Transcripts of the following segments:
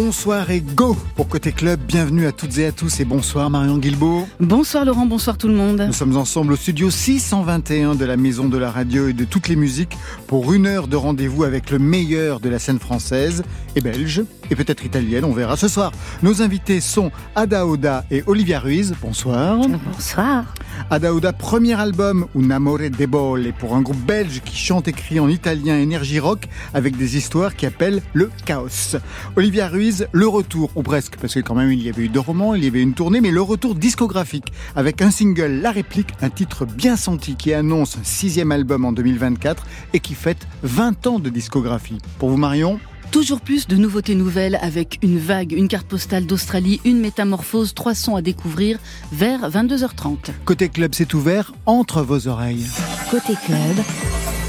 Bonsoir et go pour Côté Club. Bienvenue à toutes et à tous et bonsoir Marion Guilbault. Bonsoir Laurent, bonsoir tout le monde. Nous sommes ensemble au studio 621 de la Maison de la Radio et de toutes les musiques pour une heure de rendez-vous avec le meilleur de la scène française et belge et peut-être italienne, on verra ce soir. Nos invités sont Ada Oda et Olivia Ruiz. Bonsoir. Bonsoir. Ada Oda, premier album Un amore debole pour un groupe belge qui chante et en italien énergie rock avec des histoires qui appellent le chaos. Olivia Ruiz, le retour, ou presque, parce que quand même il y avait eu deux romans, il y avait une tournée, mais le retour discographique avec un single La Réplique, un titre bien senti qui annonce un sixième album en 2024 et qui fête 20 ans de discographie. Pour vous Marion Toujours plus de nouveautés nouvelles avec une vague, une carte postale d'Australie, une métamorphose, trois sons à découvrir vers 22h30. Côté club, c'est ouvert entre vos oreilles. Côté club,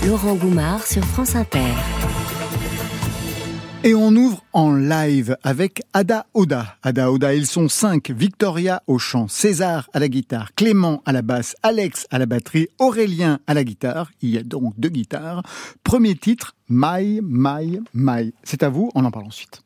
Laurent Goumard sur France Inter. Et on ouvre en live avec Ada Oda. Ada Oda, ils sont cinq. Victoria au chant, César à la guitare, Clément à la basse, Alex à la batterie, Aurélien à la guitare. Il y a donc deux guitares. Premier titre, My, My, My. C'est à vous, on en parle ensuite.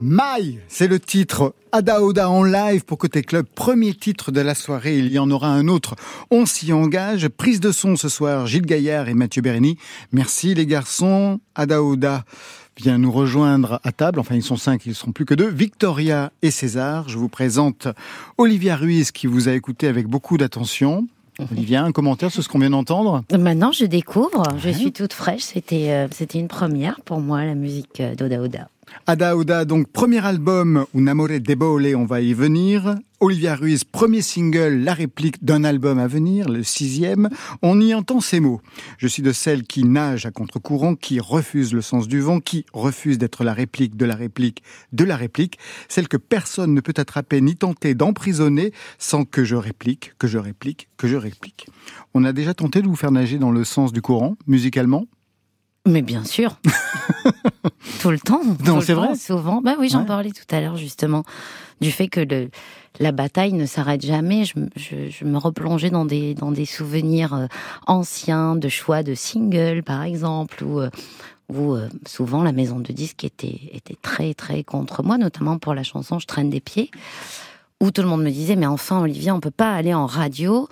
Maï, c'est le titre. Ada Oda en live pour Côté Club. Premier titre de la soirée. Il y en aura un autre. On s'y engage. Prise de son ce soir. Gilles Gaillard et Mathieu Bérény. Merci les garçons. Ada Oda vient nous rejoindre à table. Enfin, ils sont cinq, ils ne sont plus que deux. Victoria et César. Je vous présente Olivia Ruiz qui vous a écouté avec beaucoup d'attention. Olivia, un commentaire sur ce qu'on vient d'entendre? Maintenant, je découvre. Je suis toute fraîche. C'était, euh, c'était une première pour moi, la musique d'Oda Oda. Ada Oda, donc premier album, Un amore debole, on va y venir. Olivia Ruiz, premier single, la réplique d'un album à venir, le sixième. On y entend ces mots. Je suis de celles qui nagent à contre-courant, qui refusent le sens du vent, qui refusent d'être la réplique de la réplique de la réplique, celle que personne ne peut attraper ni tenter d'emprisonner sans que je réplique, que je réplique, que je réplique. On a déjà tenté de vous faire nager dans le sens du courant, musicalement mais bien sûr. tout le temps. Non, c'est vrai. Souvent. Bah oui, j'en parlais tout à l'heure justement du fait que le, la bataille ne s'arrête jamais. Je, je, me replongeais dans des dans des souvenirs euh, anciens de choix de singles, par exemple, où euh, où euh, souvent la maison de disques était était très très contre moi, notamment pour la chanson Je traîne des pieds, où tout le monde me disait mais enfin Olivier, on peut pas aller en radio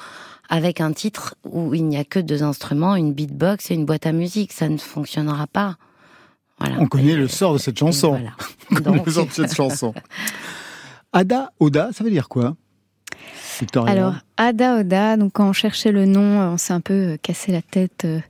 avec un titre où il n'y a que deux instruments, une beatbox et une boîte à musique. Ça ne fonctionnera pas. Voilà. On connaît le sort de cette chanson. Voilà. On connaît le sort de cette chanson. Ada Oda, ça veut dire quoi Victoria? Alors, Ada Oda, donc quand on cherchait le nom, on s'est un peu euh, cassé la tête euh,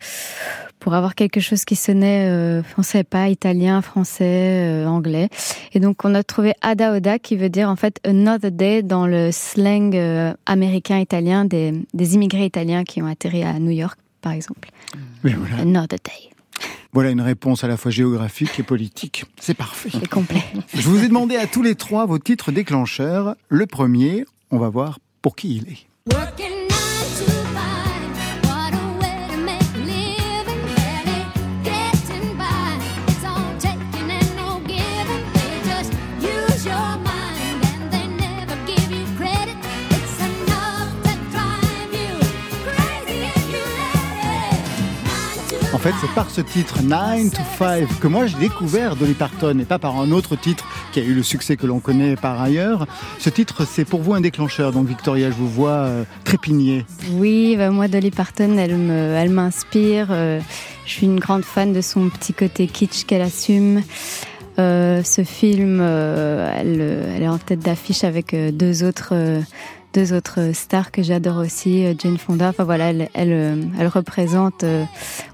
pour avoir quelque chose qui sonnait, euh, savait pas, italien, français, euh, anglais. Et donc on a trouvé Ada Oda qui veut dire en fait another day dans le slang euh, américain italien des, des immigrés italiens qui ont atterri à New York par exemple. voilà. Another day. Voilà une réponse à la fois géographique et politique. C'est parfait. C'est complet. Je vous ai demandé à tous les trois vos titres déclencheurs. Le premier, on va voir pour qui il est. fait, c'est par ce titre 9 to 5 que moi j'ai découvert Dolly Parton et pas par un autre titre qui a eu le succès que l'on connaît par ailleurs. Ce titre, c'est pour vous un déclencheur. Donc Victoria, je vous vois euh, trépigner. Oui, bah, moi Dolly Parton, elle me, elle m'inspire. Euh, je suis une grande fan de son petit côté kitsch qu'elle assume. Euh, ce film, elle, est en tête d'affiche avec deux autres deux autres stars que j'adore aussi, euh, Jane Fonda. Enfin voilà, elle, elle, euh, elle représente. Euh,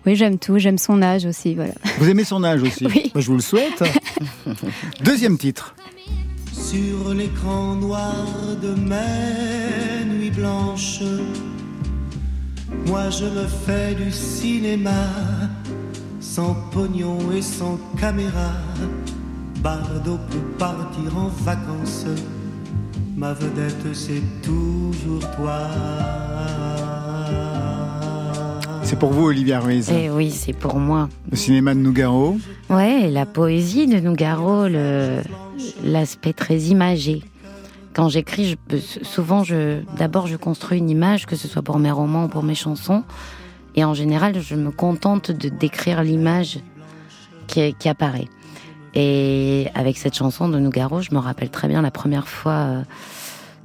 oui, j'aime tout. J'aime son âge aussi. Voilà. Vous aimez son âge aussi Oui. je vous le souhaite. Deuxième titre. Sur l'écran noir de mes nuits blanches, moi je me fais du cinéma sans pognon et sans caméra. Bardo peut partir en vacances ma vedette c'est toujours toi. C'est pour vous, Olivia Ruiz Eh oui, c'est pour moi. Le cinéma de Nougaro Ouais, la poésie de Nougaro, l'aspect très imagé. Quand j'écris, souvent, je, d'abord, je construis une image, que ce soit pour mes romans ou pour mes chansons. Et en général, je me contente de décrire l'image qui, qui apparaît. Et avec cette chanson de Nougaro, je me rappelle très bien la première fois euh,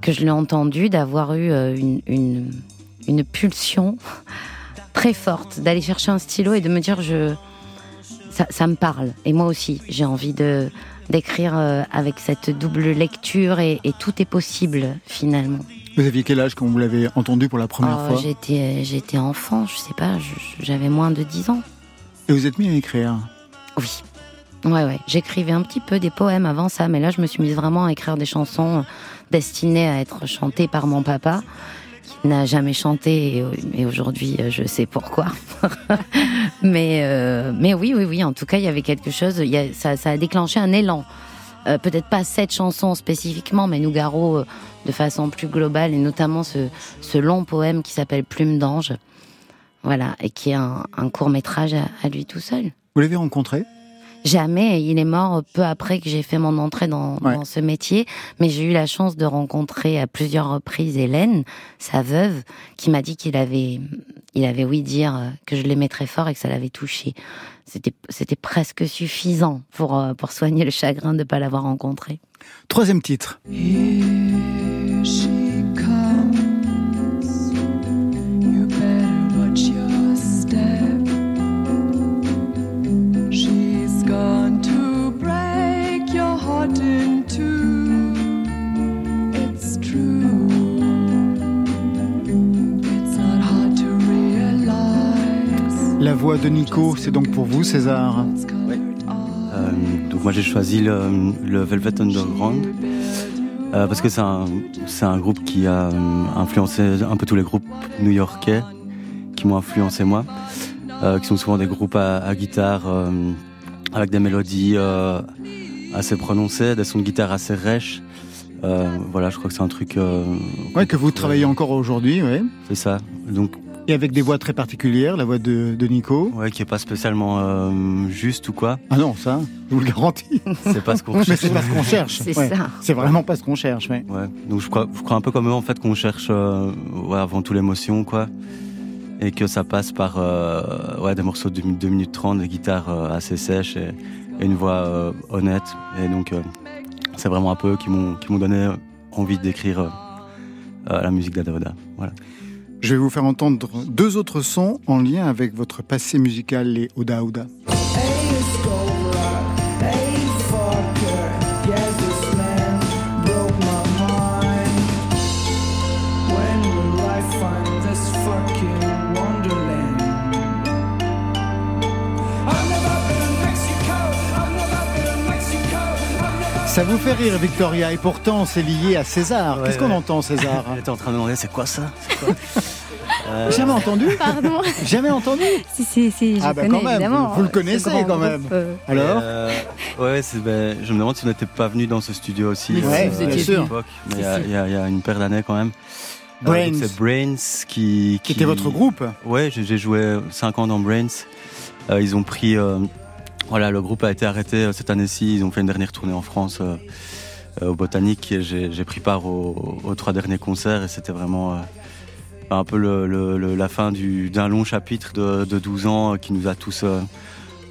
que je l'ai entendue, d'avoir eu euh, une, une, une, pulsion très forte, d'aller chercher un stylo et de me dire je ça, ça me parle. Et moi aussi, j'ai envie de d'écrire euh, avec cette double lecture et, et, tout est possible finalement. Vous aviez quel âge quand vous l'avez entendu pour la première oh, fois? J'étais j'étais enfant, je sais pas, j'avais moins de 10 ans. Et vous êtes mis à écrire? Oui. Ouais, ouais. J'écrivais un petit peu des poèmes avant ça, mais là, je me suis mise vraiment à écrire des chansons destinées à être chantées par mon papa, qui n'a jamais chanté, et, aujourd'hui, je sais pourquoi. mais, euh, mais oui, oui, oui. En tout cas, il y avait quelque chose. Ça, a déclenché un élan. Euh, peut-être pas cette chanson spécifiquement, mais Nougaro euh, de façon plus globale, et notamment ce, long poème qui s'appelle Plume d'ange. Voilà, et qui est un, court métrage à lui tout seul. Vous l'avez rencontré? Jamais. Il est mort peu après que j'ai fait mon entrée dans, ce métier. Mais j'ai eu la chance de rencontrer à plusieurs reprises Hélène, sa veuve, qui m'a dit qu'il avait, il avait oui dire que je l'aimais très fort et que ça l'avait touché. C'était, c'était presque suffisant pour, euh, pour soigner le chagrin de ne pas l'avoir rencontré. Troisième titre. De Nico, c'est donc pour vous, César euh, donc moi j'ai choisi le, Velvet Underground euh, parce que c'est un, un, groupe qui a euh, influencé un peu tous les groupes new-yorkais qui m'ont influencé moi, qui sont souvent des groupes à, guitare avec des mélodies assez prononcées, des sons de guitare assez rêches. voilà, je crois que c'est un truc. ouais, que vous travaillez encore aujourd'hui, oui. C'est ça. Donc et avec des voix très particulières, la voix de, de Nico. Ouais, qui est pas spécialement euh, juste ou quoi. Ah non, ça, je vous le garantis. C'est pas ce qu'on cherche. Mais c'est pas ce qu'on cherche. C'est ça. C'est vraiment pas ce qu'on cherche, ouais. Ouais. Donc je crois, je crois un peu comme eux en fait qu'on cherche euh, ouais, avant tout l'émotion, quoi. Et que ça passe par euh, ouais, des morceaux de 2 minutes 30, des guitares euh, assez sèches et, et une voix euh, honnête. Et donc c'est vraiment un peu eux qui m'ont qui m'ont donné envie d'écrire la musique d'Adaoda. Voilà. Je vais vous faire entendre deux autres sons en lien avec votre passé musical, les Oda Oda. Ça vous fait rire, Victoria, et pourtant c'est lié à César. Qu'est-ce qu'on entend, César J'étais en train de demander, c'est quoi ça euh, Jamais entendu Pardon Jamais entendu Si, si, si, je ah bah connais, quand même, évidemment. Vous, le connaissez quand même. Euh. Alors euh, Ouais, ben, je me demande si on n'était pas venu dans ce studio aussi. Ouais, bien sûr. il y, a une paire d'années quand même. Brains. c'est Brains qui, qui, était votre groupe Ouais, j'ai joué 5 ans dans Brains. ils ont pris voilà, le groupe a été arrêté euh, cette année-ci. Ils ont fait une dernière tournée en France euh, euh, au Botanique. J'ai pris part aux, trois derniers concerts et c'était vraiment un peu la fin d'un long chapitre de, 12 ans qui nous a tous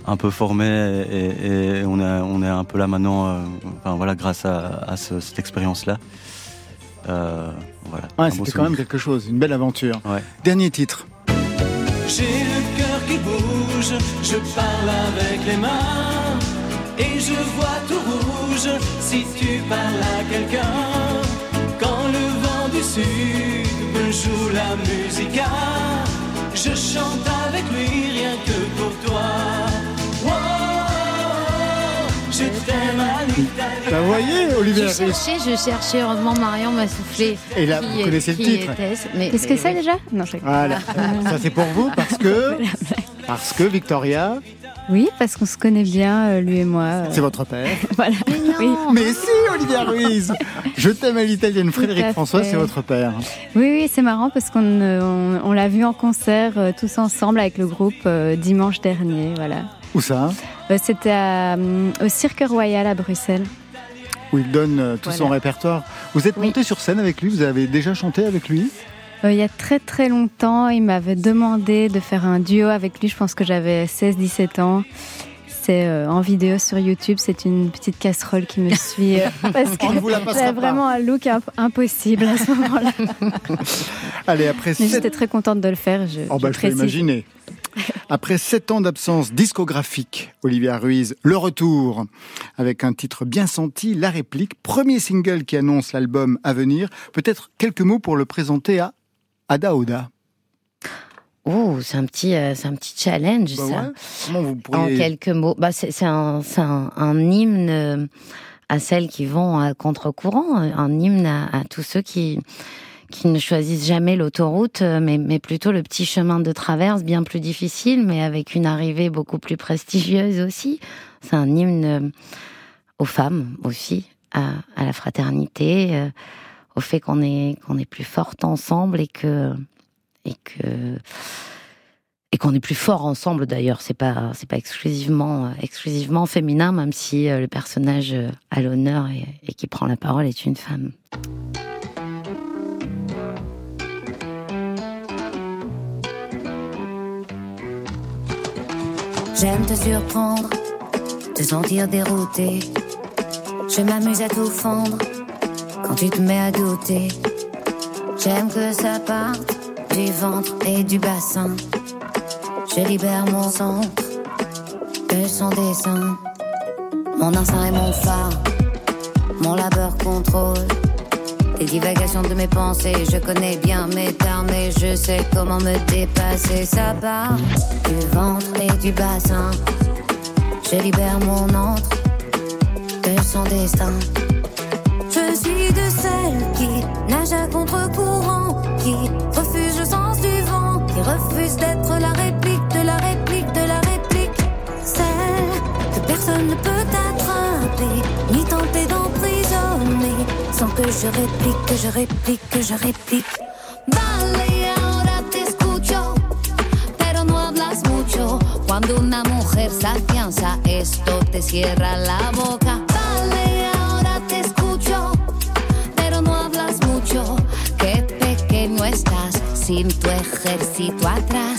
un peu formés et, on, est, on est un peu là maintenant, enfin, voilà, grâce à, cette expérience-là. voilà, ouais, c'était quand même quelque chose, une belle aventure. Dernier titre je parle avec les mains et je vois tout rouge si tu parles à quelqu'un. Quand le vent du sud me joue la musique, je chante avec lui rien que pour toi. Je t'aime à Bah voyez, Olivier. Je cherchais, je cherchais. Heureusement, Marion m'a soufflé. Et là, vous connaissez le titre. Qu'est-ce que c'est déjà? Non, je sais Voilà. Ça, c'est pour vous parce que. Parce que Victoria. Oui, parce qu'on se connaît bien, euh, lui et moi. Euh. C'est votre père. voilà. Mais, non. Mais si, Olivia Ruiz Je t'aime à l'italienne. Frédéric François, c'est votre père. Oui, oui, c'est marrant parce qu'on euh, on, l'a vu en concert tous ensemble avec le groupe dimanche dernier. Voilà. Où ça C'était au Cirque Royal à Bruxelles. Où il donne tout son répertoire. Vous êtes monté sur scène avec lui Vous avez déjà chanté avec lui euh, il y a très très longtemps, il m'avait demandé de faire un duo avec lui. Je pense que j'avais 16-17 ans. C'est euh, en vidéo sur YouTube. C'est une petite casserole qui me suit euh, parce que j'ai vraiment un look impossible à ce moment-là. Allez, après. Mais j'étais très contente de le faire. Je, oh bah, je, peux imaginer. Après sept ans d'absence discographique, Olivia Ruiz, le retour, avec un titre bien senti, La réplique, premier single qui annonce l'album à venir. Peut-être quelques mots pour le présenter à Ada Oda Oh, c'est un petit, euh, c'est un petit challenge bah ça. vous pourriez... En quelques mots, bah c'est un, un, un, hymne euh, à celles qui vont à contre-courant, un hymne à, tous ceux qui qui ne choisissent jamais l'autoroute, euh, mais, mais plutôt le petit chemin de traverse, bien plus difficile, mais avec une arrivée beaucoup plus prestigieuse aussi. C'est un hymne aux femmes aussi, à, la fraternité au fait qu'on est qu'on est plus forte ensemble et que et que et qu'on est plus fort ensemble d'ailleurs. C'est pas c'est pas exclusivement exclusivement féminin, même si le personnage à l'honneur et, qui prend la parole est une femme. J'aime te surprendre, te sentir dérouté. Je m'amuse à tout fondre quand tu te mets à douter. J'aime que ça parte du ventre et du bassin. Je libère mon centre que son dessin. Mon instinct est mon phare, mon labeur contrôle. Les divagations de mes pensées, je connais bien mes termes et je sais comment me dépasser. Ça part du ventre et du bassin. Je libère mon entre de son destin. Je suis de celles qui nage à contre-courant, qui refuse le sens du vent, qui refuse d'être la réplique de la réplique de la réplique. Celle que personne ne peut sans que je réplique, que je réplique, que je réplique. Vale, ahora te escucho, pero no hablas mucho. Cuando una mujer se afianza, esto te cierra la boca. sin tu ejército atrás.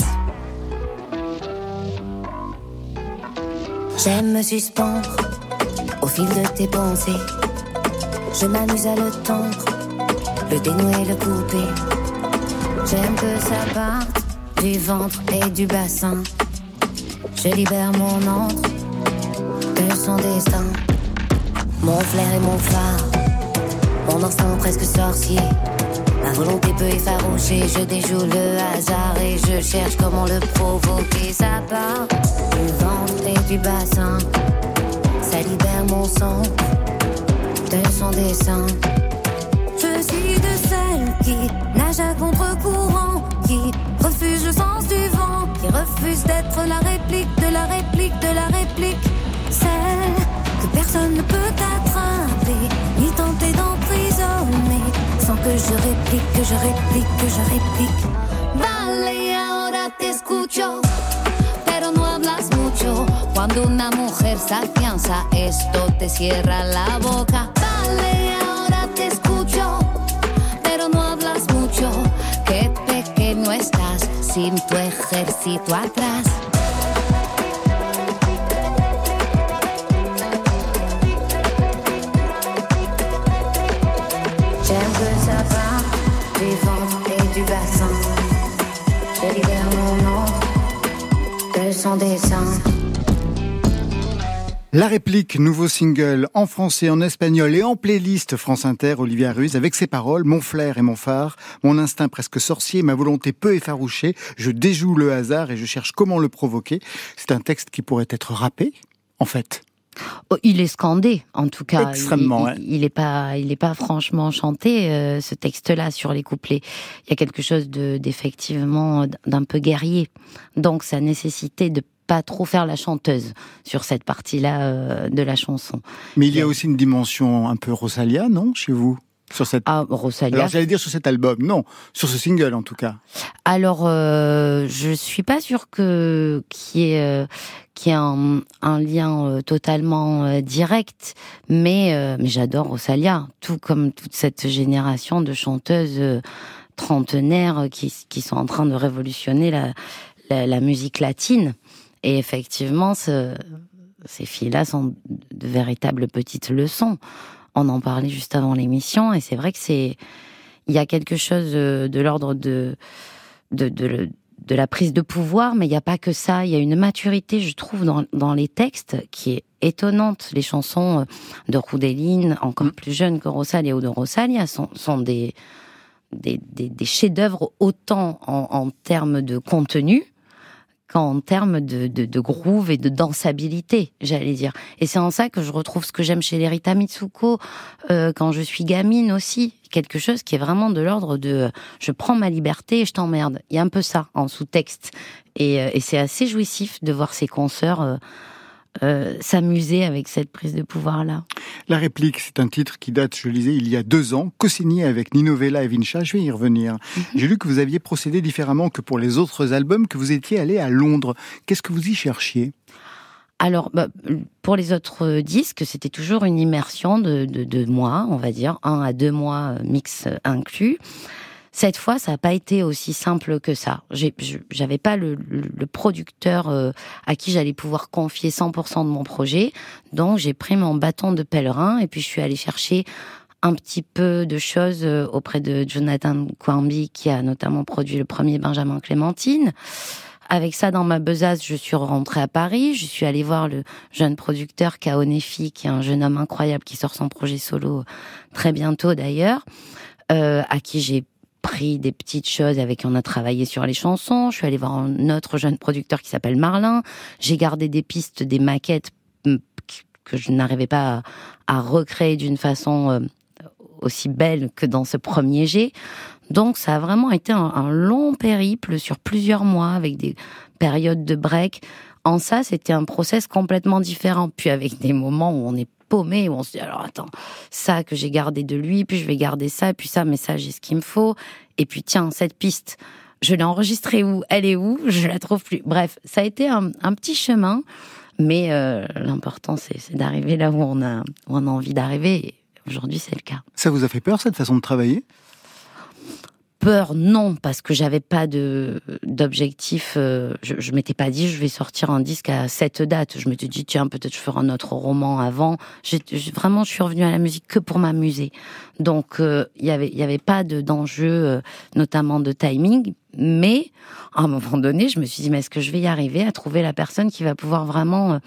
J'aime me suspendre au fil de tes pensées. Je m'amuse à le tendre, le dénouer, le couper. J'aime que ça parte du ventre et du bassin. Je libère mon entre de son destin. Mon flair et mon phare, mon instinct presque sorcier. Ma volonté peut effaroucher, je déjoue le hasard et je cherche comment le provoquer. Ça part du ventre et du bassin, ça libère mon sang dessin. Je suis de celles qui nage à contre-courant, qui refuse le sens du vent, qui refuse d'être la réplique de la réplique de la réplique. Celle que personne ne peut attraper, ni tenter d'emprisonner sans que je réplique, que je réplique, que je réplique. Vale, ahora te escucho, pero no hablas mucho. Cuando una mujer se afianza, esto te cierra la boca. Vale, ahora te escucho, pero no hablas mucho. Qué pequeño estás sin tu ejército atrás. La réplique, nouveau single en français, en espagnol et en playlist France Inter, Olivia Ruiz, avec ses paroles, mon flair et mon phare, mon instinct presque sorcier, ma volonté peu effarouchée, je déjoue le hasard et je cherche comment le provoquer. C'est un texte qui pourrait être rappé, en fait. Oh, il est scandé, en tout cas. Extrêmement. Il, n'est pas, il est pas franchement chanté euh, ce texte-là sur les couplets. Il y a quelque chose de d'effectivement d'un peu guerrier. Donc ça nécessitait de pas trop faire la chanteuse sur cette partie-là euh, de la chanson. Mais il y a aussi une dimension un peu Rosalia, non, chez vous sur cette... Ah, Rosalia. Alors j'allais dire sur cet album, non, sur ce single en tout cas. Alors euh, je suis pas sûre que qu'il y ait euh, qui un, un lien euh, totalement euh, direct, mais mais j'adore Rosalia, tout comme toute cette génération de chanteuses trentenaires qui qui sont en train de révolutionner la la, la musique latine. Et effectivement, ce, ces filles-là sont de véritables petites leçons on en parlait juste avant l'émission, et c'est vrai que c'est, il y a quelque chose de, l'ordre de, de, de, la prise de pouvoir, mais il n'y a pas que ça. Il y a une maturité, je trouve, dans, dans les textes qui est étonnante. Les chansons de Roudeline, encore plus jeunes que Rosalia ou de Rosalia, sont, sont des, des, des, chefs-d'œuvre autant en, en termes de contenu qu'en termes de, de, de, groove et de dansabilité, j'allais dire. Et c'est en ça que je retrouve ce que j'aime chez les Rita Mitsuko euh, quand je suis gamine aussi, quelque chose qui est vraiment de l'ordre de je prends ma liberté et je t'emmerde. Il y a un peu ça en sous-texte et, euh, et c'est assez jouissif de voir ces consoeurs euh, euh, s'amuser avec cette prise de pouvoir-là. La réplique, c'est un titre qui date, je lisais, il y a deux ans, co-signé avec Nino Vella et Vincha. Je vais y revenir. Mhm. J'ai lu que vous aviez procédé différemment que pour les autres albums, que vous étiez allé à Londres. Qu'est-ce que vous y cherchiez? Alors, bah, pour les autres disques, c'était toujours une immersion de, de, mois, on va dire, un à deux mois mix inclus. Cette fois, ça n'a pas été aussi simple que ça. J'avais pas le, producteur euh, à qui j'allais pouvoir confier 100% de mon projet, donc j'ai pris mon bâton de pèlerin et puis je suis allée chercher un petit peu de choses euh, auprès de Jonathan Quamby, qui a notamment produit le premier Benjamin Clémentine. Avec ça dans ma besace, je suis rentrée à Paris. Je suis allée voir le jeune producteur Kaonefi, qui est un jeune homme incroyable qui sort son projet solo très bientôt d'ailleurs, euh, à qui j'ai pris des petites choses avec qui on a travaillé sur les chansons. Je suis allée voir un autre jeune producteur qui s'appelle Marlin. J'ai gardé des pistes, des maquettes mm, que je n'arrivais pas à, recréer d'une façon euh, aussi belle que dans ce premier jet. Donc ça a vraiment été un, long périple sur plusieurs mois avec des périodes de break. En ça, c'était un process complètement différent. Puis avec des moments où on est paumé, où on se dit alors attends, ça que j'ai gardé de lui, puis je vais garder ça, puis ça, mais ça j'ai ce qu'il me faut. Et puis tiens, cette piste, je l'ai enregistrée où? Elle est où? Je la trouve plus. Bref, ça a été un, petit chemin, mais euh, l'important c'est d'arriver là où on a, où on a envie d'arriver. Aujourd'hui, c'est le cas. Ça vous a fait peur cette façon de travailler? Peur, non, parce que j'avais pas de d'objectif. Euh, je, m'étais pas dit je vais sortir un disque à cette date. Je m'étais dit tiens peut-être je ferai un autre roman avant. Vraiment je suis revenue à la musique que pour m'amuser. Donc il euh, y avait il y avait pas de d'enjeu, euh, notamment de timing. Mais à un moment donné, je me suis dit mais est-ce que je vais y arriver à trouver la personne qui va pouvoir vraiment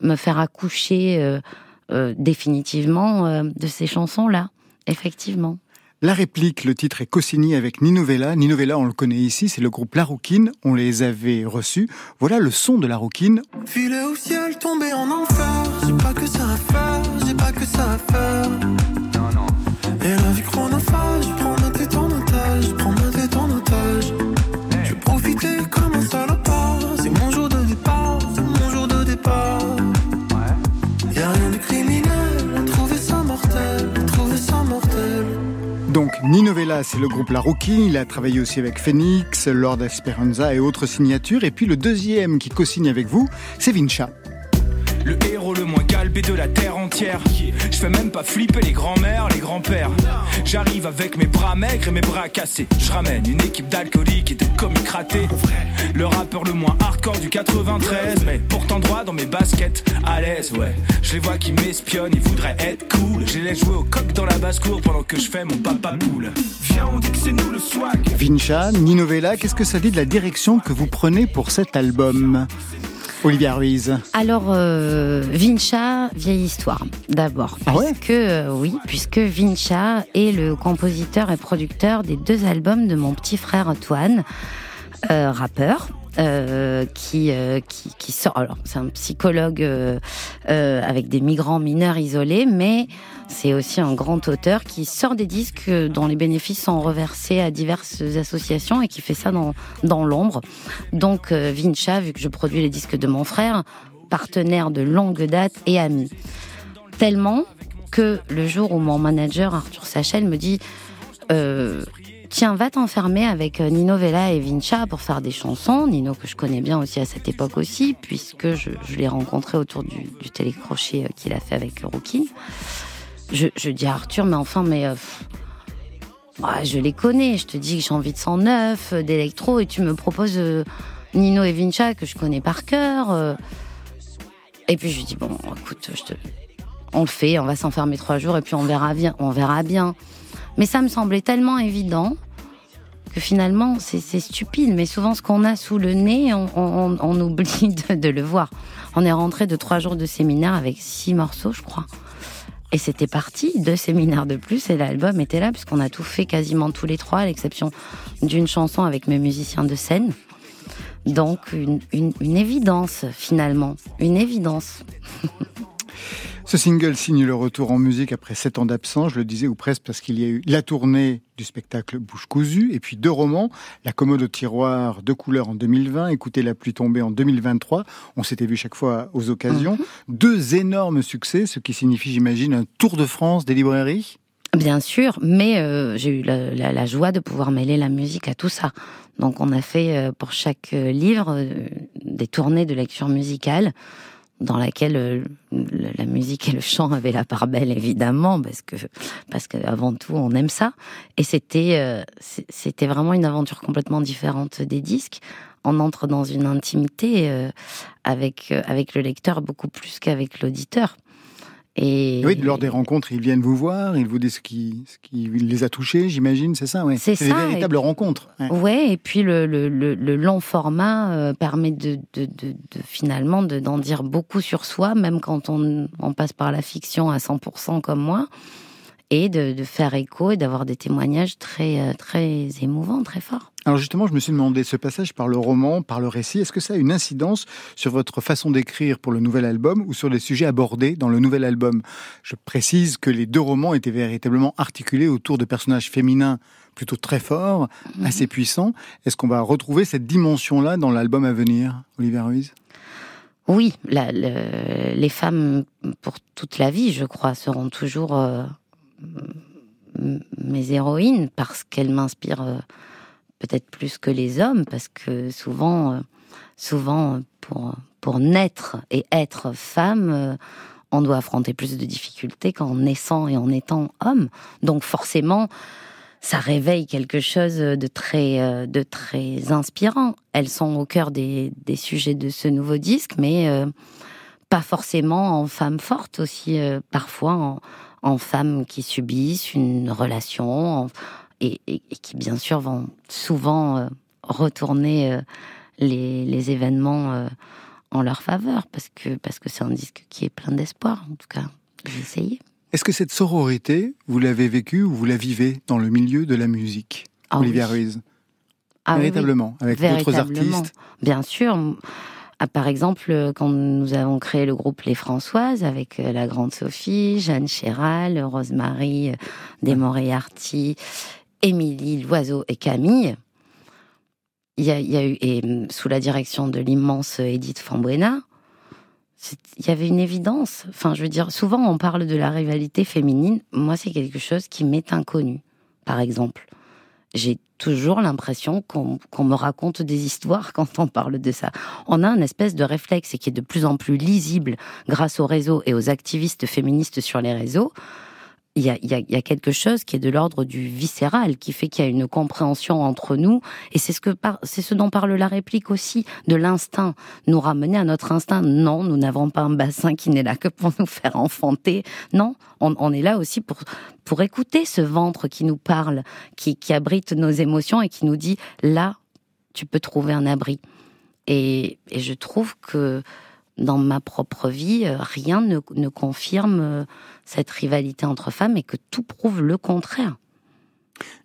me faire accoucher définitivement de ces chansons là, effectivement. La réplique, le titre est co-signé avec Nino Vella. Nino Vella, on le connaît ici, c'est le groupe La Rouquine. On les avait reçus. Voilà le son de La Rouquine. Filer au ciel, tomber en enfer. J'ai pas que ça à faire, j'ai pas que ça à faire. Non, non. Et la vie Nino Vella, c'est le groupe La Rookie. Il a travaillé aussi avec Phoenix, Lord Esperanza et autres signatures. Et puis le deuxième qui co-signe avec vous, c'est Vincha de la terre entière. Je fais même pas flipper les grands-mères, les grands-pères. J'arrive avec mes bras maigres et mes bras cassés. Je ramène une équipe d'alcooliques et de comiques ratés. Le rappeur le moins hardcore du 93, mais pourtant droit dans mes baskets, à l'aise, ouais. Je les vois qui m'espionnent, ils voudraient être cool. Je les laisse jouer au coq dans la basse-cour pendant que je fais mon papa poule. Viens, on dit que c'est nous le swag. Vincha, Nino Vella, qu'est-ce que ça dit de la direction que vous prenez pour cet album? Olivia Ruiz Alors, euh, Vincha, vieille histoire, d'abord. Ah parce que, euh, oui, puisque Vincha est le compositeur et producteur des deux albums de mon petit frère Antoine, euh, rappeur. Euh, qui, euh, qui, qui sort. Alors, c'est un psychologue euh, avec des migrants mineurs isolés, mais c'est aussi un grand auteur qui sort des disques dont les bénéfices sont reversés à diverses associations et qui fait ça dans, l'ombre. Donc, Vincha, vu que je produis les disques de mon frère, partenaire de longue date et ami. Tellement que le jour où mon manager Arthur Sachel me dit euh, Tiens, va t'enfermer avec euh, Nino Vella et Vincha pour faire des chansons. Nino que je connais bien aussi à cette époque aussi, puisque je, l'ai rencontré autour du, télécrochet euh, qu'il a fait avec Rookie. Je, dis à Arthur, mais enfin, mais euh, je les connais. Je te dis que j'ai envie de 109, d'électro, et tu me proposes Nino et Vincha que je connais par cœur. Et puis je lui dis bon, écoute, on le fait, on va s'enfermer trois jours et puis on verra bien. On verra bien. Mais ça me semblait tellement évident que finalement, c'est stupide. Mais souvent, ce qu'on a sous le nez, on, oublie de, le voir. On est rentré de trois jours de séminaire avec six morceaux, je crois. Et c'était parti, deux séminaires de plus, et l'album était là, puisqu'on a tout fait quasiment tous les trois, à l'exception d'une chanson avec mes musiciens de scène. Donc, une évidence, finalement. Une évidence. Ce single signe le retour en musique après sept ans d'absence, je le disais, ou presque parce qu'il y a eu la tournée du spectacle Bouche cousue, et puis deux romans, La commode au tiroir, deux couleurs en 2020, Écoutez la pluie tomber en 2023, on s'était vu chaque fois aux occasions, mhm. deux énormes succès, ce qui signifie, j'imagine, un tour de France des librairies Bien sûr, mais euh, j'ai eu la, joie de pouvoir mêler la musique à tout ça. Donc on a fait euh, pour chaque euh, livre des tournées de lecture musicale dans laquelle euh, la musique et le chant avaient la part belle évidemment parce que parce qu'avant tout on aime ça. Et c'était euh, c'était vraiment une aventure complètement différente des disques on entre dans une intimité euh, avec avec le lecteur beaucoup plus qu'avec l'auditeur et oui, lors des rencontres, ils viennent vous voir, ils vous disent ce qui, ce qui les a touchés, j'imagine, c'est ça, ouais. C'est des véritables rencontres. Ouais. et puis le, le, le, long format euh, permet de, de, de, de finalement d'en dire beaucoup sur soi, même quand on, on passe par la fiction à 100% comme moi et de, faire écho et d'avoir des témoignages très, euh, très émouvants, très forts. Alors justement, je me suis demandé, ce passage par le roman, par le récit, est-ce que ça a une incidence sur votre façon d'écrire pour le nouvel album ou sur les sujets abordés dans le nouvel album? Je précise que les deux romans étaient véritablement articulés autour de personnages féminins plutôt très forts, mhm. assez puissants. Est-ce qu'on va retrouver cette dimension-là dans l'album à venir, Olivier Ruiz? Oui, les femmes pour toute la vie, je crois, seront toujours... Euh, mes héroïnes parce qu'elles m'inspirent euh, peut-être plus que les hommes parce que souvent euh, souvent pour pour naître et être femme euh, on doit affronter plus de difficultés qu'en naissant et en étant homme. Donc forcément ça réveille quelque chose de très de très inspirant. Elles sont au cœur des, des sujets de ce nouveau disque mais pas forcément en femme forte aussi parfois en en femmes qui subissent une relation et, qui bien sûr vont souvent euh, retourner euh, les, événements euh, en leur faveur parce que parce que c'est un disque qui est plein d'espoir en tout cas. J'ai essayé. Est-ce que cette sororité vous l'avez vécue ou vous la vivez dans le milieu de la musique ah Olivia Ruiz? Ah Véritablement avec d'autres artistes. Bien sûr. Ah, par exemple, quand nous avons créé le groupe Les Françoises avec la grande Sophie, Jeanne Chéral, Rosemary Desmoriarty, Émilie Loiseau et Camille, il y a, eu, et mm, sous la direction de l'immense Edith Fambuena, il y avait une évidence. Enfin, je veux dire, souvent on parle de la rivalité féminine. Moi, c'est quelque chose qui m'est inconnu, par exemple j'ai toujours l'impression qu'on me raconte des histoires quand on parle de ça. On a un espèce de réflexe qui est de plus en plus lisible grâce aux réseaux et aux activistes féministes sur les réseaux il y a, y, y a, quelque chose qui est de l'ordre du viscéral, qui fait qu'il y a une compréhension entre nous, et c'est ce que c'est ce dont parle la réplique aussi, de l'instinct. Nous ramener à notre instinct. Non, nous n'avons pas un bassin qui n'est là que pour nous faire enfanter. Non, on, on, est là aussi pour pour écouter ce ventre qui nous parle, qui, qui abrite nos émotions et qui nous dit là, tu peux trouver un abri. Et, et je trouve que dans ma propre vie, euh, rien ne, ne confirme euh, cette rivalité entre femmes et que tout prouve le contraire.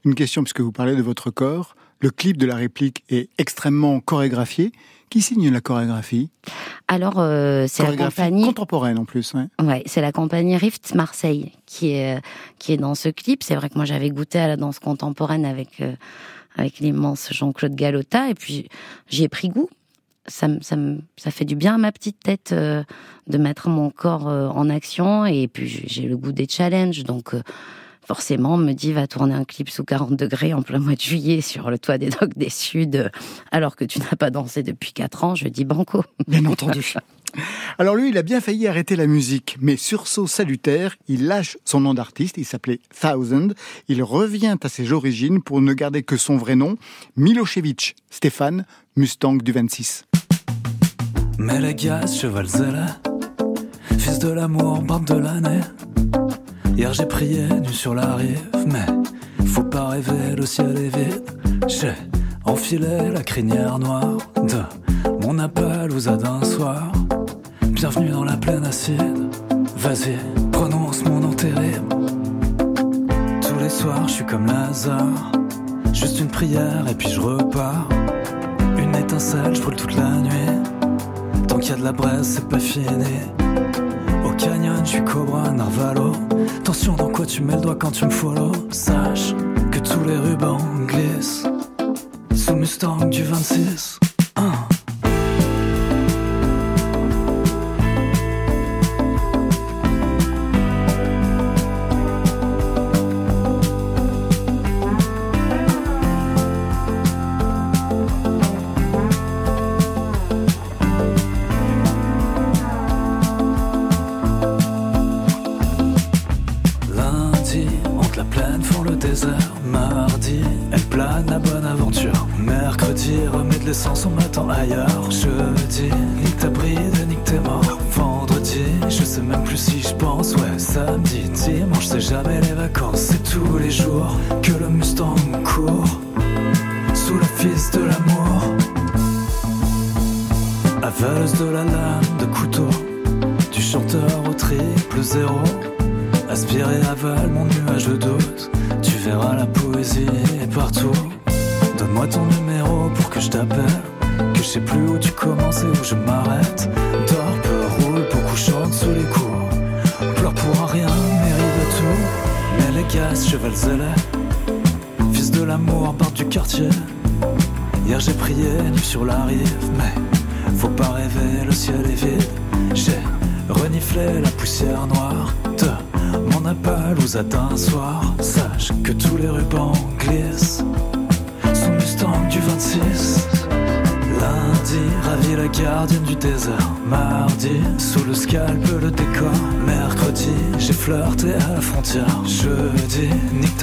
Une question, puisque vous parlez de votre corps. Le clip de la réplique est extrêmement chorégraphié. Qui signe la chorégraphie? Alors, euh, c'est la compagnie contemporaine en plus. Ouais, ouais c'est la compagnie Rift Marseille qui est qui est dans ce clip. C'est vrai que moi j'avais goûté à la danse contemporaine avec avec l'immense Jean-Claude Galota et puis j'y ai pris goût ça, ça, ça, fait du bien à ma petite tête euh, de mettre mon corps euh, en action. Et puis j'ai le goût des challenges, donc euh, forcément on me dit va tourner un clip sous 40 degrés en plein mois de juillet sur le toit des docks des Suds, alors que tu n'as pas dansé depuis 4 ans. Je dis banco. Bien entendu. Alors lui, il a bien failli arrêter la musique, mais sursaut salutaire, il lâche son nom d'artiste, il s'appelait Thousand, il revient à ses origines pour ne garder que son vrai nom, Milosevic Stéphane, Mustang du 26. Mais les gars, cheval fils de l'amour, de l'année. Hier j'ai prié nu sur la rive, mais faut pas rêver, le ciel est vide. Enfilé la crinière noire de mon appel aux d'un soir. Bienvenue dans la plaine acide. Vas-y, prononce mon nom. Tous les soirs, je suis comme Lazare. Juste une prière et puis je repars. Une étincelle, je brûle toute la nuit. Tant qu'il y a de la braise, c'est pas fini. Au canyon je suis Cobra Narvalo. Attention dans quoi tu mets le doigt quand tu me follow? Sache que tous les rubans glissent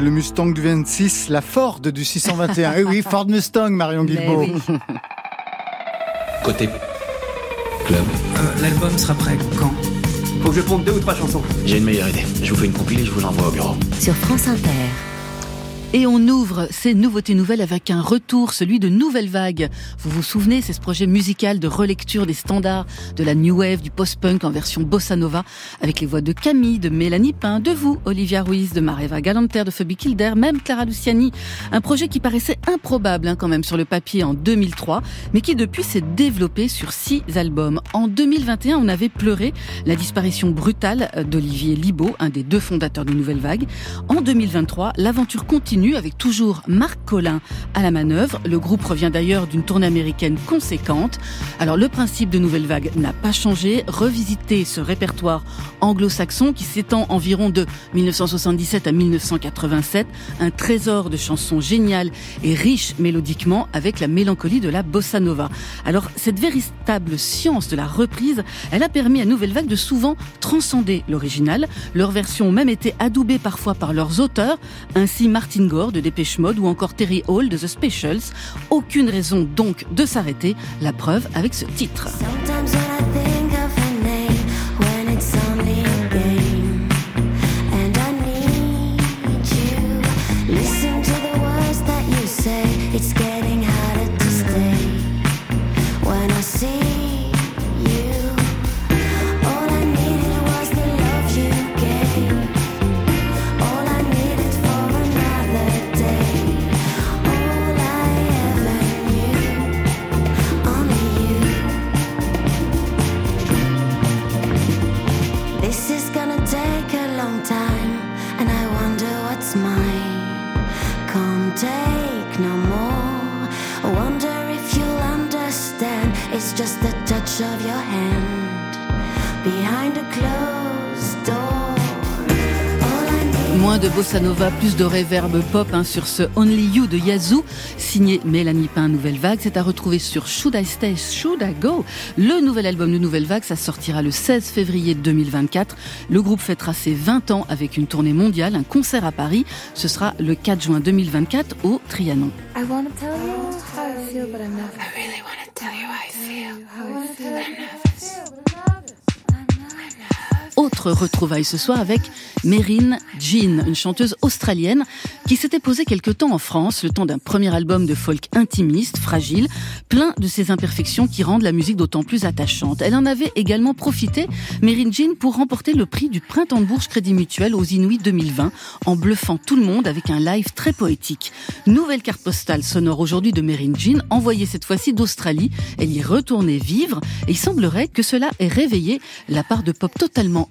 du 26, la Ford du 621. Eh oui, Ford Mustang, Marion Guilbault. Côté club. Euh, l'album sera prêt quand? Faut que je ponde deux ou trois chansons. J'ai une meilleure idée. Je vous fais une compile et je vous l'envoie au bureau. Sur France Inter. Et on ouvre ces nouveautés nouvelles avec un retour, celui de Nouvelle Vague. Vous vous souvenez, c'est ce projet musical de relecture des standards de la New Wave, du post-punk en version bossa nova, avec les voix de Camille, de Mélanie Pain, de vous, Olivia Ruiz, de Mareva Galanter, de Phoebe Kilder, même Clara Luciani. Un projet qui paraissait improbable hein, quand même sur le papier en 2003, mais qui depuis s'est développé sur six albums. En 2021, on avait pleuré la disparition brutale d'Olivier Libaud, un des deux fondateurs de Nouvelle Vague. En 2023, l'aventure continue avec toujours Marc Collin à la manœuvre. Le groupe revient d'ailleurs d'une tournée américaine conséquente. Alors le principe de Nouvelle Vague n'a pas changé. Revisiter ce répertoire anglo-saxon qui s'étend environ de 1977 à 1987. Un trésor de chansons géniales et riches mélodiquement avec la mélancolie de la bossa nova. Alors cette véritable science de la reprise, elle a permis à Nouvelle Vague de souvent transcender l'original. Leurs versions ont même été adoubées parfois par leurs auteurs. Ainsi Martin de Dépêche Mode ou encore Terry Hall de The Specials. Aucune raison donc de s'arrêter. La preuve avec ce titre. De bossa nova, plus de reverb pop hein, sur ce Only You de Yazoo, signé Mélanie Pain Nouvelle Vague. C'est à retrouver sur Should I Stay, Should I Go? Le nouvel album de Nouvelle Vague, ça sortira le 16 février 2024. Le groupe fêtera ses 20 ans avec une tournée mondiale, un concert à Paris. Ce sera le 4 juin 2024 au Trianon. I Autre retrouvaille ce soir avec Meryn Jean, une chanteuse australienne qui s'était posée quelque temps en France, le temps d'un premier album de folk intimiste, fragile, plein de ses imperfections qui rendent la musique d'autant plus attachante. Elle en avait également profité, Meryn Jean, pour remporter le prix du Printemps de Bourges Crédit Mutuel aux Inuits 2020, en bluffant tout le monde avec un live très poétique. Nouvelle carte postale sonore aujourd'hui de Meryn Jean, envoyée cette fois-ci d'Australie. Elle y est retournée vivre et il semblerait que cela ait réveillé la part de pop totalement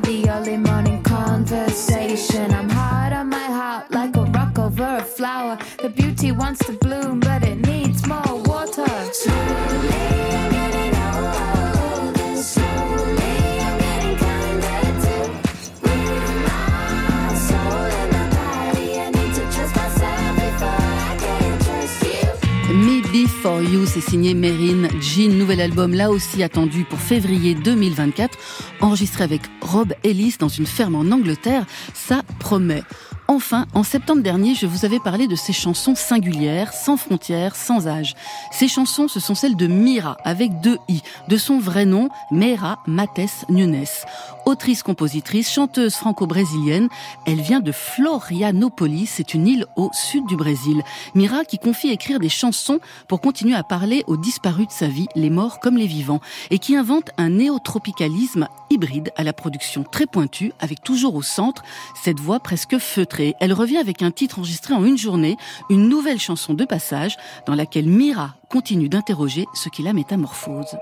the early morning conversation. I'm hard on my heart like a rock over a flower. The beauty wants to bloom, but it needs more water. Tête. c'est signé Meryn Jean, nouvel album là aussi attendu pour février 2024, enregistré avec Rob Ellis dans une ferme en Angleterre, ça promet. Enfin, en septembre dernier, je vous avais parlé de ces chansons singulières, sans frontières, sans âge. Ces chansons, ce sont celles de Mira, avec deux i, de son vrai nom, Mera Mates Nunes. Autrice-compositrice, chanteuse franco-brésilienne, elle vient de Florianopolis, c'est une île au sud du Brésil. Mira qui confie écrire des chansons pour continuer à parler aux disparus de sa vie, les morts comme les vivants, et qui invente un néotropicalisme hybride à la production très pointue, avec toujours au centre cette voix presque feutrée. Elle revient avec un titre enregistré en une journée, une nouvelle chanson de passage, dans laquelle Mira continue d'interroger ce qui la métamorphose.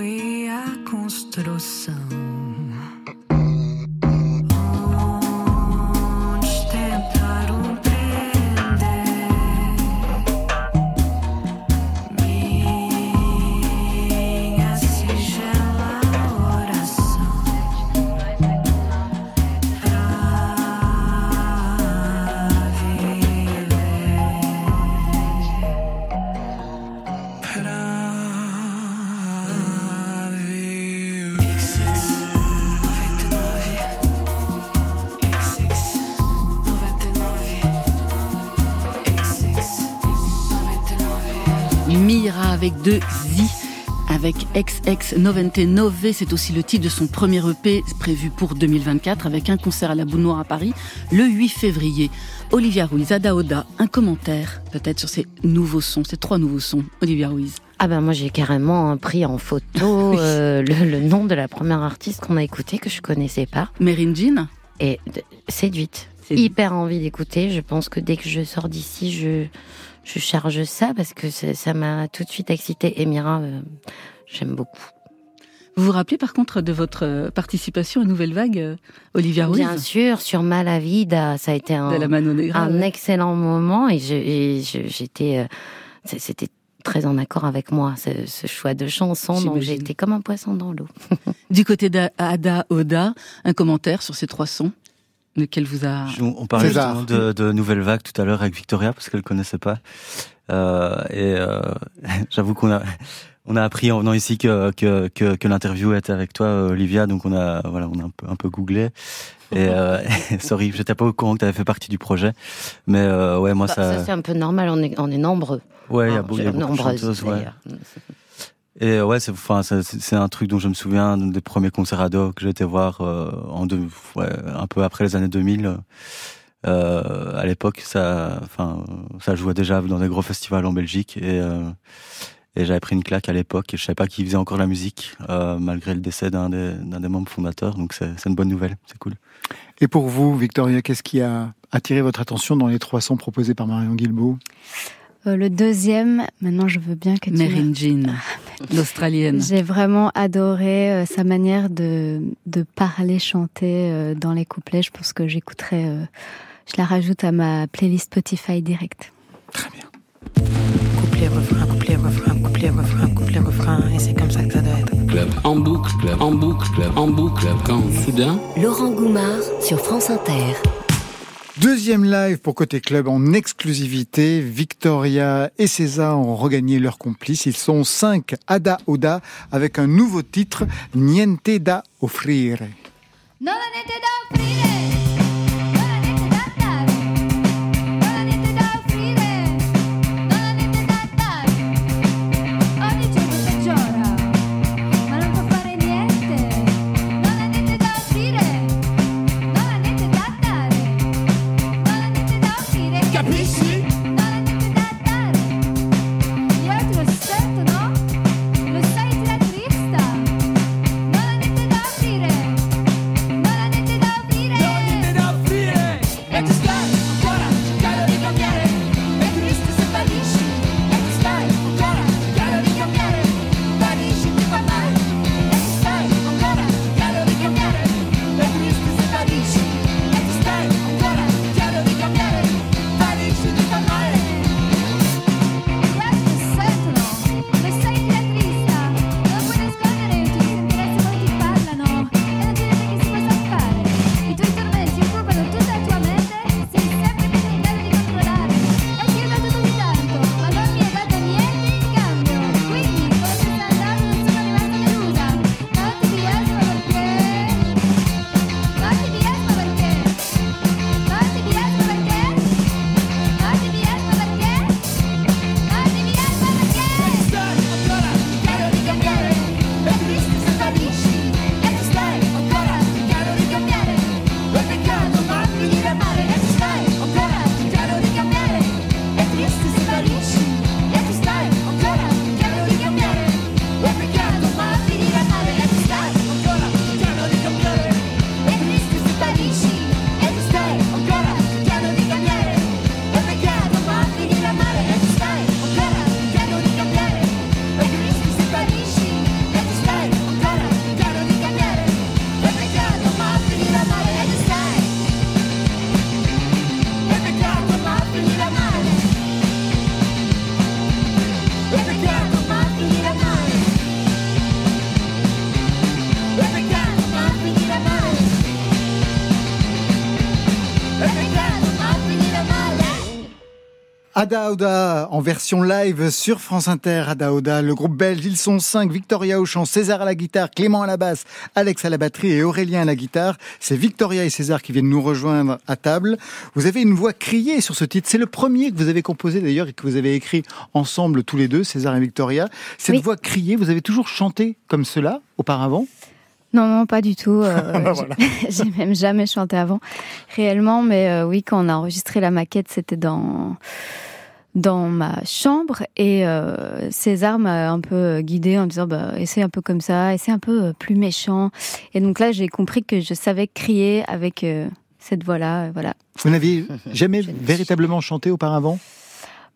Avec avec XX Novente Nove. C'est aussi le titre de son premier EP prévu pour 2024 avec un concert à la Boule Noire à Paris le 8 février. Olivia Ruiz, Ada Oda, un commentaire peut-être sur ces nouveaux sons, ces trois nouveaux sons. Olivia Ruiz. Ah ben moi j'ai carrément pris en photo euh, le, nom de la première artiste qu'on a écoutée que je connaissais pas. Merin Jean Et séduite. Hyper envie d'écouter. Je pense que dès que je sors d'ici, je je charge ça parce que ça m'a tout de suite excité. Emira, euh, j'aime beaucoup. Vous vous rappelez par contre de votre participation à Nouvelle Vague, Olivia Ruiz? Bien sûr, sur Malavida, ça a été un, un excellent moment et j'étais, c'était très en accord avec moi, ce, choix de chanson. Donc été comme un poisson dans l'eau. du côté d'Ada Oda, un commentaire sur ces trois sons lequel vous a. On parlait de, de Nouvelle Vague tout à l'heure avec Victoria parce qu'elle connaissait pas. Euh, et euh, j'avoue qu'on a on a appris en venant ici que que, que, que l'interview était avec toi, Olivia. Donc on a voilà, on a un peu un peu googlé. Et euh, sorry, j'étais pas au courant que tu avais fait partie du projet, mais euh, ouais, moi bah, ça. Ça c'est un peu normal. On est on est nombreux. Ouais, il y a, beaucoup, de chanteuses, ouais. Et ouais, c'est enfin c'est un truc dont je me souviens des premiers concerts ado que j'étais voir euh, en deux, ouais, un peu après les années 2000. Euh, à l'époque, ça, enfin, ça jouait déjà dans des gros festivals en Belgique et euh, et j'avais pris une claque à l'époque et je savais pas qui faisait encore la musique euh, malgré le décès d'un des, des membres fondateurs. Donc c'est une bonne nouvelle, c'est cool. Et pour vous, Victoria, qu'est-ce qui a attiré votre attention dans les trois sons proposés par Marion Guilbault? Euh, le deuxième, maintenant je veux bien que tu... Merin Jean, l'Australienne. J'ai vraiment adoré euh, sa manière de, de parler, chanter euh, dans les couplets. Je pense que j'écouterai, je la rajoute à ma playlist Spotify direct. Très bien. Couplet, refrain, couplet, refrain, couplet, refrain, couplet, refrain, et c'est comme ça que ça doit être. Club en boucle, club en boucle, club en boucle, quand soudain... Laurent Goumard sur France Inter. Deuxième live pour Côté Club en exclusivité. Victoria et César ont regagné leur complice. Ils sont cinq Ada Oda avec un nouveau titre, Niente da offrire. Ada Oda en version live sur France Inter. Ada Oda, le groupe belge, ils sont cinq. Victoria au chant, César à la guitare, Clément à la basse, Alex à la batterie et Aurélien à la guitare. C'est Victoria et César qui viennent nous rejoindre à table. Vous avez une voix criée sur ce titre. C'est le premier que vous avez composé d'ailleurs et que vous avez écrit ensemble tous les deux, César et Victoria. Cette voix criée, vous avez toujours chanté comme cela auparavant? Non, non, pas du tout. Euh, bah, j'ai même jamais chanté avant, réellement. Mais euh, oui, quand on a enregistré la maquette, c'était dans dans ma chambre et euh, César m'a un peu guidée en disant bah essaie un peu comme ça, essaie un peu euh, plus méchant. Et donc là j'ai compris que je savais crier avec euh, cette voix-là, voilà. Vous n'aviez jamais véritablement chanté auparavant?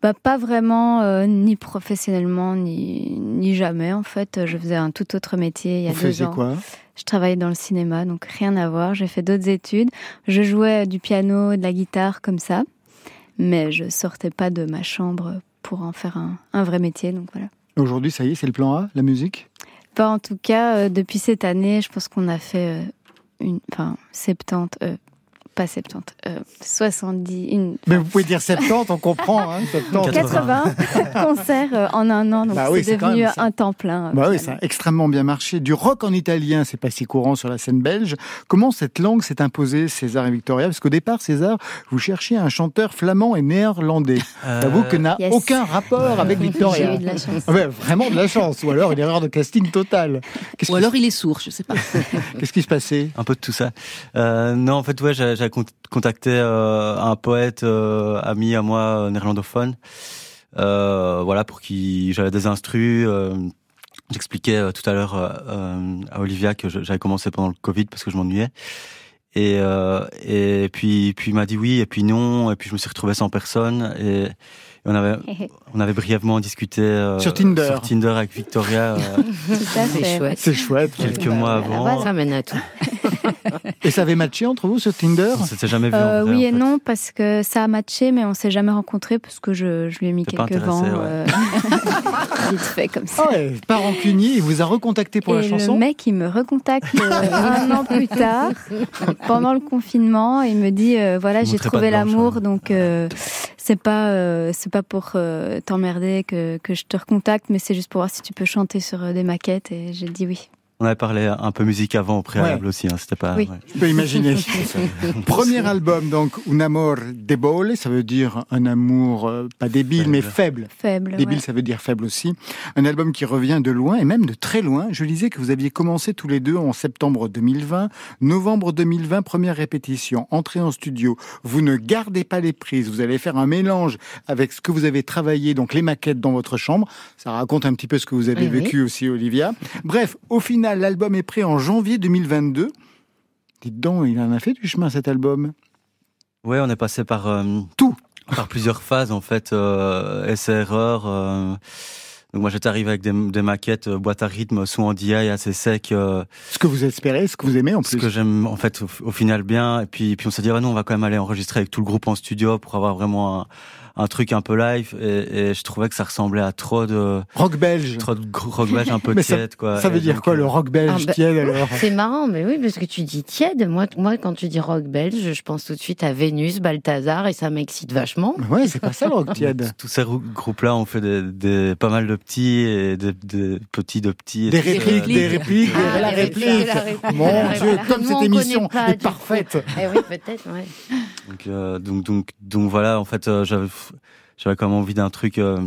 Bah, Pas vraiment, euh, ni professionnellement, ni, ni jamais. En fait, je faisais un tout autre métier il y a Vous deux ans. quoi? Je travaillais dans le cinéma, donc rien à voir. J'ai fait d'autres études. Je jouais du piano, de la guitare, comme ça. Mais je sortais pas de ma chambre pour en faire un, un vrai métier, donc voilà. Aujourd'hui, ça y est, c'est le plan A, la musique? Pas en tout cas, euh, depuis cette année, je pense qu'on a fait euh, une, enfin, 70, euh, pas 70, euh, 70, une, Mais vous pouvez dire 70, on comprend. Hein, 70. 80 concerts euh, en un an, donc Bah oui, c'est devenu même un temps plein. euh, Bah oui, ça a extrêmement bien marché. Du rock en italien, c'est pas si courant sur la scène belge. Comment cette langue s'est imposée, César et Victoria? Parce qu'au départ, César, vous cherchiez un chanteur flamand et néerlandais. Euh, J'avoue que n'a Yes. aucun rapport avec Victoria. J'ai eu de la chance. Ah ouais, vraiment de la chance, ou alors une erreur de casting totale. Ou alors il est sourd, je sais pas. qu'est-ce qui se passait? Un peu de tout ça. Euh, non, en fait, ouais, j'ai contacté euh, un poète euh, ami à moi euh, néerlandophone. Voilà, pour qui j'avais des instrus. J'expliquais tout à l'heure à Olivia que j'avais commencé pendant le Covid parce que je m'ennuyais. Et, et puis, puis il m'a dit oui, et puis non, et puis je me suis retrouvé sans personne. Et on avait, on avait brièvement discuté euh, Sur Tinder. sur Tinder avec Victoria euh, Tout à C'est fait. chouette. C'est chouette. quelques mois Voilà, avant. ça mène à tout. Et ça avait matché entre vous sur Tinder? On s'était jamais vu. Euh, en vrai, oui en et fait. non, parce que ça a matché, mais on s'est jamais rencontrés parce que je, je lui ai mis quelques vents. ouais. euh, vite fait comme ça. Ah ouais, pas rancunier, il vous a recontacté pour et la chanson le mec, il me recontacte euh, un an plus tard, pendant le confinement, et il me dit euh, voilà, j'ai trouvé l'amour, donc euh, c'est pas euh, c'est pas pour euh, t'emmerder que, que je te recontacte, mais c'est juste pour voir si tu peux chanter sur euh, des maquettes. Et j'ai dit oui. On avait parlé un peu musique avant au préalable aussi, hein, c'était pas. Oui. ouais. Je peux imaginer. Premier album, donc, Un amor debole, ça veut dire un amour euh, pas débile, Faible. mais faible. Faible. Débile, ouais. ça veut dire faible aussi. Un album qui revient de loin et même de très loin. Je lisais que vous aviez commencé tous les deux en septembre 2020, novembre 2020, première répétition, entrée en studio. Vous ne gardez pas les prises. Vous allez faire un mélange avec ce que vous avez travaillé, donc les maquettes dans votre chambre. Ça raconte un petit peu ce que vous avez Oui, oui. vécu aussi, Olivia. Bref, au final, l'album est prêt en janvier 2022. Dites donc, il en a fait du chemin cet album. Ouais, on est passé par euh, Tout. par plusieurs phases en fait, euh, essai erreur. euh, donc moi j'étais arrivé avec des, des maquettes euh, boîte à rythme, son en DI assez sec, euh, Ce que vous espérez, ce que vous aimez en ce plus. que j'aime en fait au, au final bien. Et puis puis on s'est dit ah non on va quand même aller enregistrer avec tout le groupe en studio pour avoir vraiment un, un truc un peu live. Et, et je trouvais que ça ressemblait à trop de Rock belge. trop de rock belge un peu Mais ça- tiède quoi. Ça veut Et dire donc, quoi euh, le rock belge Ah, bah- tiède alors? C'est marrant, mais oui, parce que tu dis tiède. Moi, moi, quand tu dis rock belge, je pense tout de suite à Vénus, Balthazar, et ça m'excite vachement. Ouais, c'est pas ça le rock tiède. Tous ces rou- groupes-là ont fait des, des- pas mal de petits et des, des petits de petits. et Des répliques, des répliques, des- Ah, la réplique. Mon Dieu, comme cette on émission est parfaite. Eh oui, peut-être, ouais. Donc, euh, donc, donc, donc voilà, en fait, euh, j'avais, j'avais quand même envie d'un truc euh,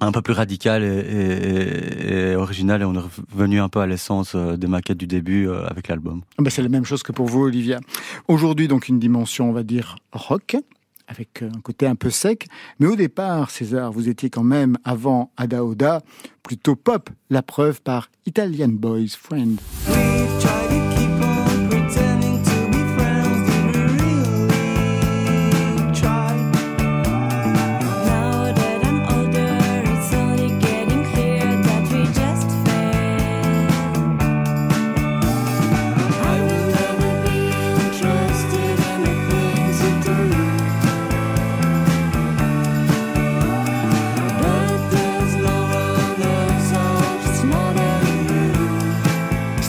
un peu plus radical et, et- et- et original, et on est revenu un peu à l'essence euh, des maquettes du début euh, avec l'album. Ben, c'est la même chose que pour vous, Olivia. Aujourd'hui, donc, une dimension, on va dire, rock, avec un côté un peu sec. Mais au départ, César, vous étiez quand même, avant Ada Oda, plutôt pop. La preuve par Italian Boys Friend.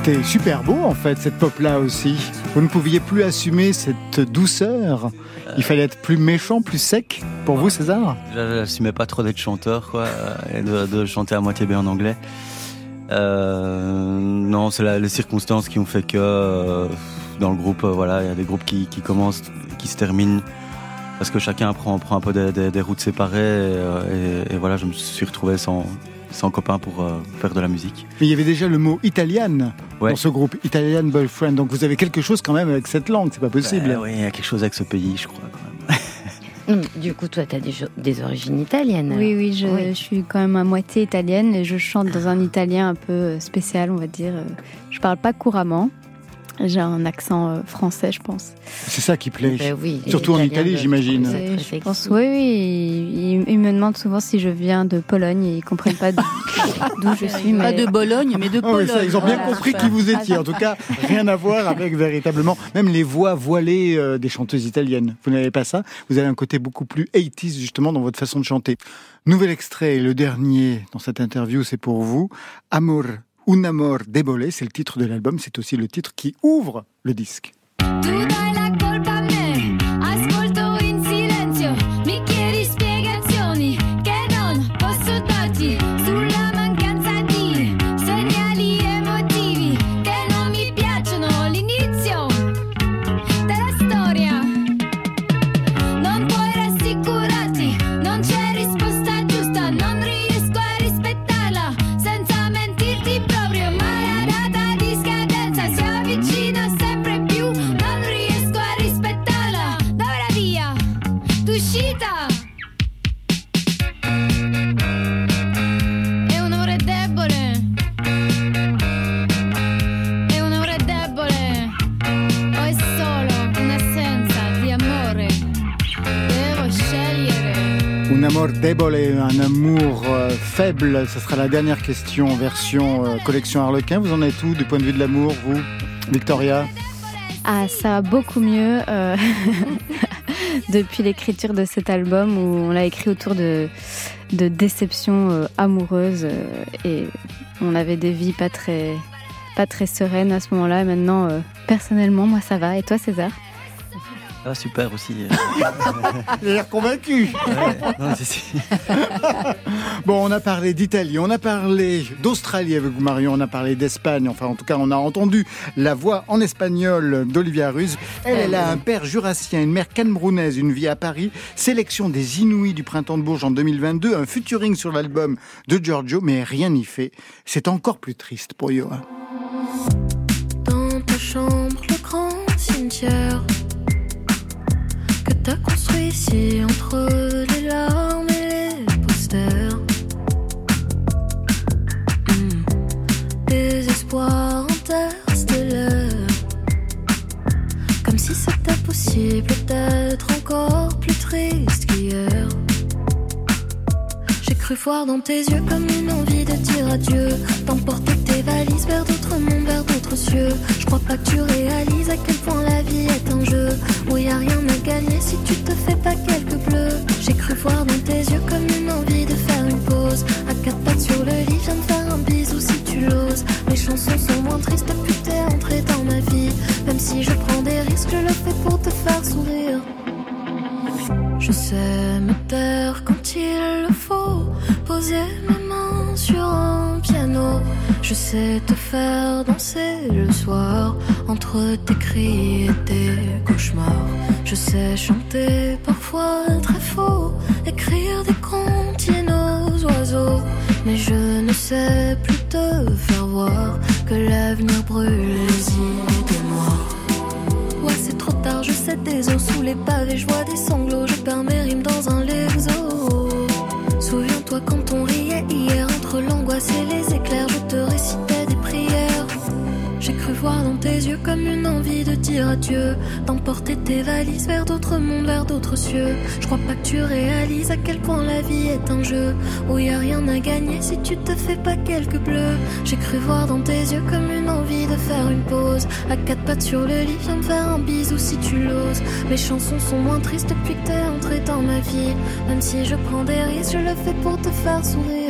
C'était super beau, en fait, cette pop-là aussi. Vous ne pouviez plus assumer cette douceur. Il fallait être plus méchant, plus sec. Pour vous, César? J'assumais pas trop d'être chanteur, quoi, et de, chanter à moitié bien en anglais. Euh, non, c'est les circonstances qui ont fait que euh, dans le groupe, euh, voilà, il y a des groupes qui, commencent, qui se terminent parce que chacun prend, prend un peu des, routes séparées. Et, et- et voilà, je me suis retrouvé sans, sans copain pour euh, faire de la musique. Mais il y avait déjà le mot italian Ouais. dans ce groupe, Italian Boyfriend. Donc vous avez quelque chose quand même avec cette langue, c'est pas possible. Euh, oui, il y a quelque chose avec ce pays, je crois. Quand même. Hum, Du coup, toi, t'as des, jo- des origines italiennes. Oui, oui je, Oui. je suis quand même à moitié italienne et je chante dans un italien un peu euh, spécial, on va dire. Euh, Je parle pas couramment. J'ai un accent euh, français, je pense. C'est ça qui plaît. Ben oui, Surtout en Italie, j'imagine. Oui, je pense, oui, oui. Ils, me demandent souvent si je viens de Pologne et ils comprennent pas d'où je suis. Pas de Bologne, mais de Ah oui, Pologne. ça, ils ont bien Voilà. compris qui vous étiez. En tout cas, rien à voir avec véritablement même les voix voilées euh, des chanteuses italiennes. Vous n'avez pas ça? Vous avez un côté beaucoup plus 80s justement dans votre façon de chanter. Nouvel extrait, le dernier dans cette interview, c'est pour vous. Amor, un amor debole, c'est le titre de l'album. C'est aussi le titre qui ouvre le disque. Amor debole, un amour euh, faible, ce sera la dernière question version euh, collection Harlequin. Vous en êtes où du point de vue de l'amour, vous, Victoria? Ah, ça va beaucoup mieux euh, depuis l'écriture de cet album où on l'a écrit autour de, déceptions amoureuses et on avait des vies pas très, pas très sereines à ce moment-là. Et maintenant, personnellement, moi ça va. Et toi, César? Ah, super aussi. Il a l'air convaincu. Ouais, non, si, si. Bon, on a parlé d'Italie, on a parlé d'Australie avec vous, Marion, on a parlé d'Espagne. Enfin, en tout cas, on a entendu la voix en espagnol d'Olivia Ruz. Elle, elle a un père jurassien, une mère camerounaise, une vie à Paris. Sélection des Inouïs du printemps de Bourges en 2022, un featuring sur l'album de Giorgio, mais rien n'y fait. C'est encore plus triste pour Johan. T'as construit ici entre les larmes et les posters. Hmm. Désespoir interstellaire. Comme si c'était possible d'être encore plus triste cru voir dans tes yeux comme une envie de dire adieu. D'emporter tes valises vers d'autres mondes, vers d'autres cieux. Je crois pas que tu réalises à quel point la vie est un jeu. Où y a rien à gagner si tu te fais pas quelques bleus. J'ai cru voir dans tes yeux comme une envie entre tes cris et tes cauchemars. Je sais chanter parfois très faux, écrire des comptines aux oiseaux. Mais je ne sais plus te faire voir que l'avenir brûle les idées noires. Ouais, c'est trop tard, je sais des os sous les pavés, je vois des sanglots, comme une envie de dire adieu, d'emporter tes valises vers d'autres mondes, vers d'autres cieux. Je crois pas que tu réalises à quel point la vie est un jeu où y a rien à gagner si tu te fais pas quelques bleus. J'ai cru voir dans tes yeux comme une envie de faire une pause, à quatre pattes sur le lit, viens me faire un bisou si tu l'oses. Mes chansons sont moins tristes depuis que t'es entré dans ma vie, même si je prends des risques, je le fais pour te faire sourire.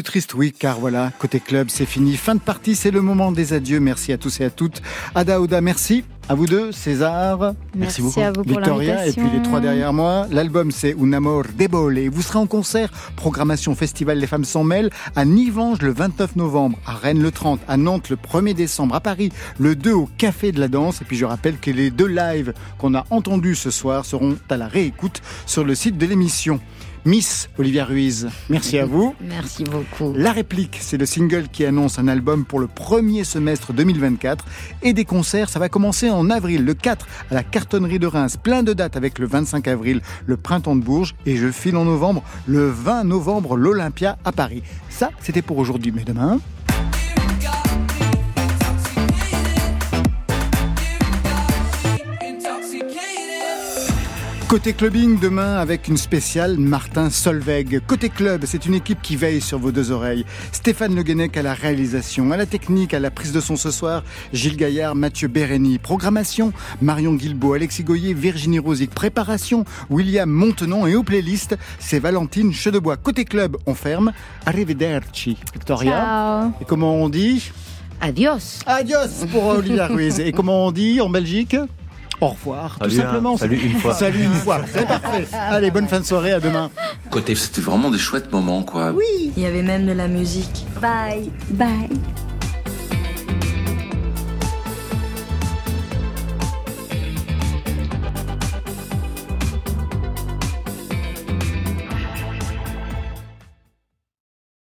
Plus triste, oui, car voilà, côté club, c'est fini. Fin de partie, c'est le moment des adieux. Merci à tous et à toutes. Ada Oda, merci. À vous deux, César. Merci, beaucoup. à vous pour Victoria et puis les trois derrière moi. L'album c'est Un amor debole. Vous serez en concert, programmation Festival Les Femmes s'en mêlent, à Nivange le 29 novembre, à Rennes le 30, à Nantes le 1er décembre, à Paris le 2 au Café de la Danse. Et puis je rappelle que les deux lives qu'on a entendus ce soir seront à la réécoute sur le site de l'émission. Miss Olivia Ruiz, merci à vous. Merci beaucoup. La réplique, c'est le single qui annonce un album pour le premier semestre 2024 et des concerts, ça va commencer en avril, le 4 à la cartonnerie de Reims, plein de dates avec le 25 avril, le printemps de Bourges et je file en novembre, le 20 novembre, l'Olympia à Paris. Ça, c'était pour aujourd'hui, mais demain... Côté clubbing, demain avec une spéciale Martin Solveig. Côté club, c'est une équipe qui veille sur vos deux oreilles. Stéphane Le Guenec à la réalisation, à la technique, à la prise de son ce soir, Gilles Gaillard, Mathieu Bérény. Programmation, Marion Guilbault, Alexis Goyer, Virginie Rosic. Préparation, William Montenon et aux playlists, c'est Valentine Chedebois. Côté club, on ferme. Arrivederci. Victoria. Et comment on dit Adios. Adios pour Olivia Ruiz. Et comment on dit en Belgique au revoir, tout simplement. Salut une fois. Salut une fois, c'est parfait. Allez, bonne fin de soirée, à demain. Côté, c'était vraiment des chouettes moments, quoi. Oui. Il y avait même de la musique. Bye. Bye.